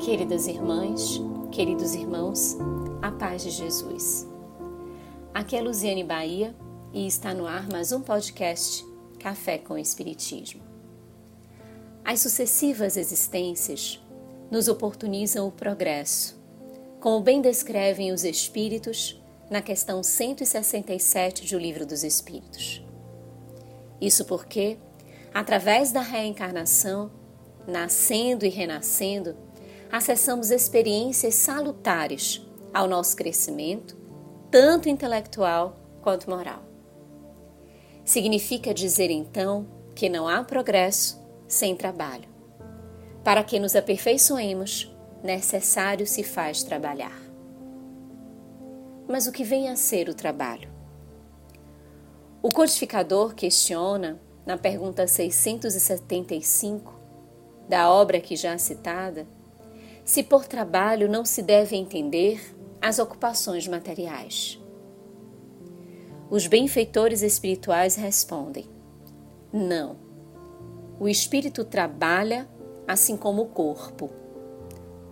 Queridas irmãs, queridos irmãos, a paz de Jesus. Aqui é Luziane Bahia e está no ar mais um podcast Café com Espiritismo. As sucessivas existências nos oportunizam o progresso, como bem descrevem os Espíritos na questão 167 do Livro dos Espíritos. Isso porque, através da reencarnação, nascendo e renascendo, acessamos experiências salutares ao nosso crescimento, tanto intelectual quanto moral. Significa dizer então que não há progresso sem trabalho. Para que nos aperfeiçoemos, necessário se faz trabalhar. Mas o que vem a ser o trabalho? O codificador questiona, na pergunta 675 da obra aqui já citada, se por trabalho não se deve entender as ocupações materiais. Os benfeitores espirituais respondem: não. O espírito trabalha assim como o corpo.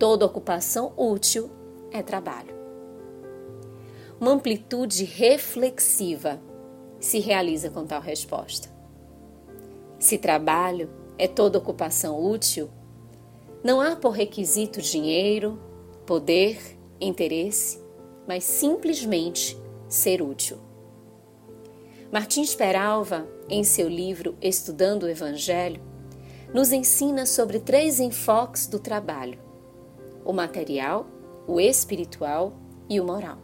Toda ocupação útil é trabalho. Uma amplitude reflexiva se realiza com tal resposta. Se trabalho é toda ocupação útil, não há por requisito dinheiro, poder, interesse, mas simplesmente ser útil. Martins Peralva, em seu livro Estudando o Evangelho, nos ensina sobre três enfoques do trabalho: o material, o espiritual e o moral.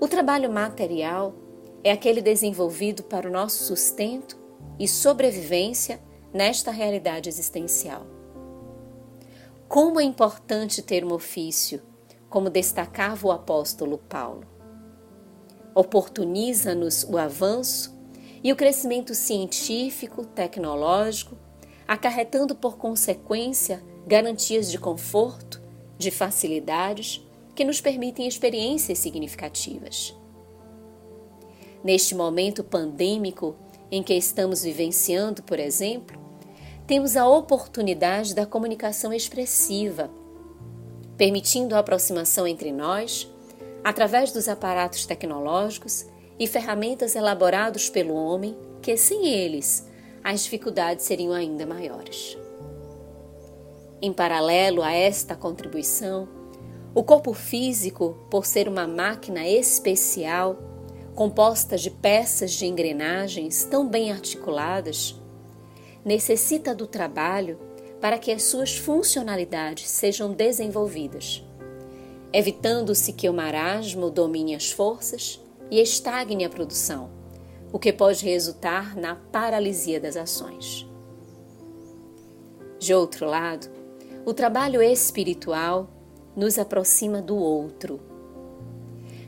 O trabalho material é aquele desenvolvido para o nosso sustento e sobrevivência nesta realidade existencial. Como é importante ter um ofício, como destacava o apóstolo Paulo. Oportuniza-nos o avanço e o crescimento científico, tecnológico, acarretando por consequência garantias de conforto, de facilidades que nos permitem experiências significativas. Neste momento pandêmico em que estamos vivenciando, por exemplo, temos a oportunidade da comunicação expressiva, permitindo a aproximação entre nós através dos aparatos tecnológicos e ferramentas elaborados pelo homem, que sem eles as dificuldades seriam ainda maiores. Em paralelo a esta contribuição, o corpo físico, por ser uma máquina especial, composta de peças de engrenagens tão bem articuladas, necessita do trabalho para que as suas funcionalidades sejam desenvolvidas, evitando-se que o marasmo domine as forças e estagne a produção, o que pode resultar na paralisia das ações. De outro lado, o trabalho espiritual nos aproxima do outro.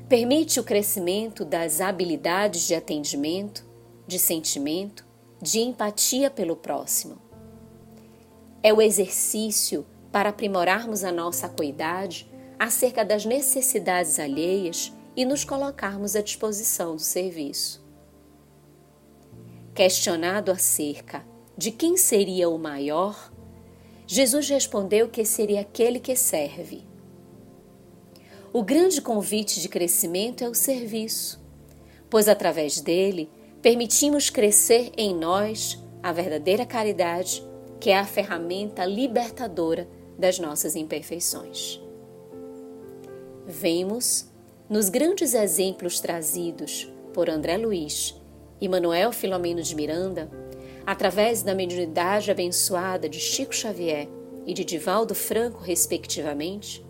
Permite o crescimento das habilidades de atendimento, de sentimento de empatia pelo próximo. É o exercício para aprimorarmos a nossa acuidade acerca das necessidades alheias e nos colocarmos à disposição do serviço. Questionado acerca de quem seria o maior, Jesus respondeu que seria aquele que serve. O grande convite de crescimento é o serviço, pois através dele permitimos crescer em nós a verdadeira caridade, que é a ferramenta libertadora das nossas imperfeições. Vemos, nos grandes exemplos trazidos por André Luiz e Manuel Filomeno de Miranda, através da mediunidade abençoada de Chico Xavier e de Divaldo Franco, respectivamente,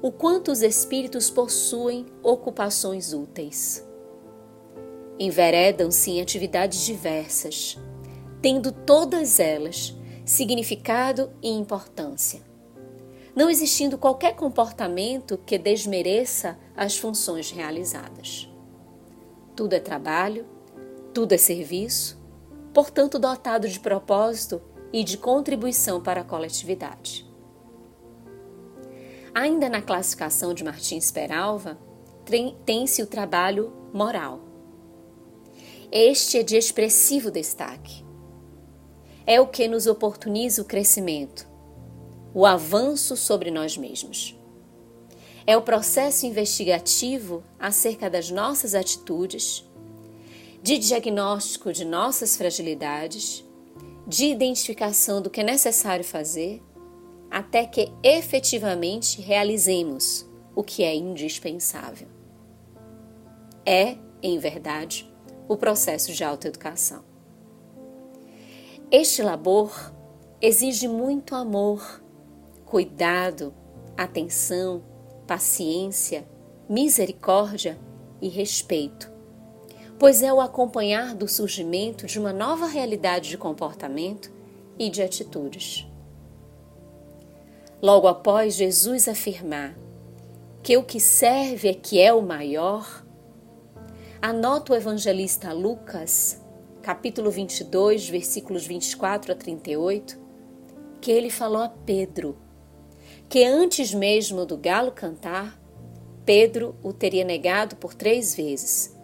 o quanto os espíritos possuem ocupações úteis enveredam-se em atividades diversas, tendo todas elas significado e importância, não existindo qualquer comportamento que desmereça as funções realizadas. Tudo é trabalho, tudo é serviço, portanto, dotado de propósito e de contribuição para a coletividade. Ainda na classificação de Martins Peralva, tem-se o trabalho moral este é de expressivo destaque. É o que nos oportuniza o crescimento. o avanço sobre nós mesmos. É o processo investigativo acerca das nossas atitudes, de diagnóstico de nossas fragilidades, de identificação do que é necessário fazer, até que efetivamente realizemos o que é indispensável. É, em verdade, o processo de autoeducação. Este labor exige muito amor, cuidado, atenção, paciência, misericórdia e respeito, pois é o acompanhar do surgimento de uma nova realidade de comportamento e de atitudes. Logo após Jesus afirmar que o que serve é que é o maior, anota o evangelista Lucas, capítulo 22, versículos 24 a 38, que ele falou a Pedro que antes mesmo do galo cantar, Pedro o teria negado por três vezes.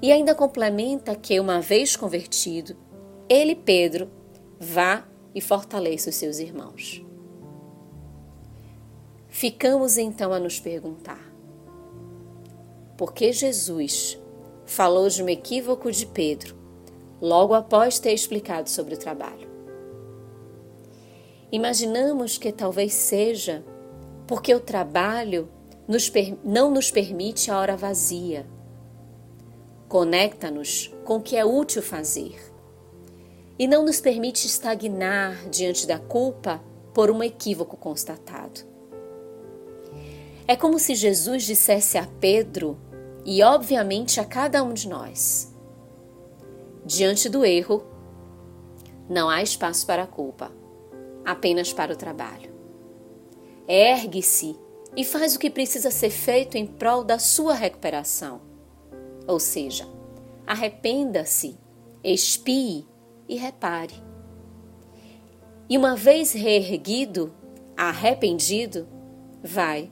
E ainda complementa que, uma vez convertido, ele, Pedro, vá e fortaleça os seus irmãos. Ficamos então a nos perguntar: por que Jesus falou de um equívoco de Pedro logo após ter explicado sobre o trabalho? Imaginamos que talvez seja porque o trabalho nos não nos permite a hora vazia. Conecta-nos com o que é útil fazer e não nos permite estagnar diante da culpa por um equívoco constatado. É como se Jesus dissesse a Pedro e, obviamente, a cada um de nós: diante do erro, não há espaço para a culpa apenas para o trabalho. Ergue-se e faz o que precisa ser feito em prol da sua recuperação. Ou seja, arrependa-se, expie e repare. E uma vez reerguido, arrependido, vai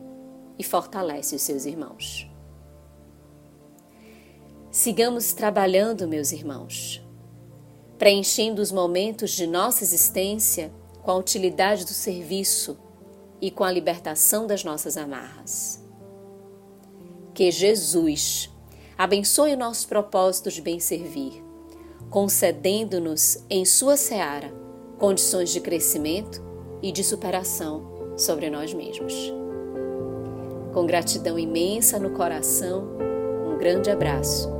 e fortalece os seus irmãos. Sigamos trabalhando, meus irmãos, preenchendo os momentos de nossa existência com a utilidade do serviço e com a libertação das nossas amarras. Que Jesus abençoe o nosso propósito de bem servir, concedendo-nos em Sua seara condições de crescimento e de superação sobre nós mesmos. Com gratidão imensa no coração, um grande abraço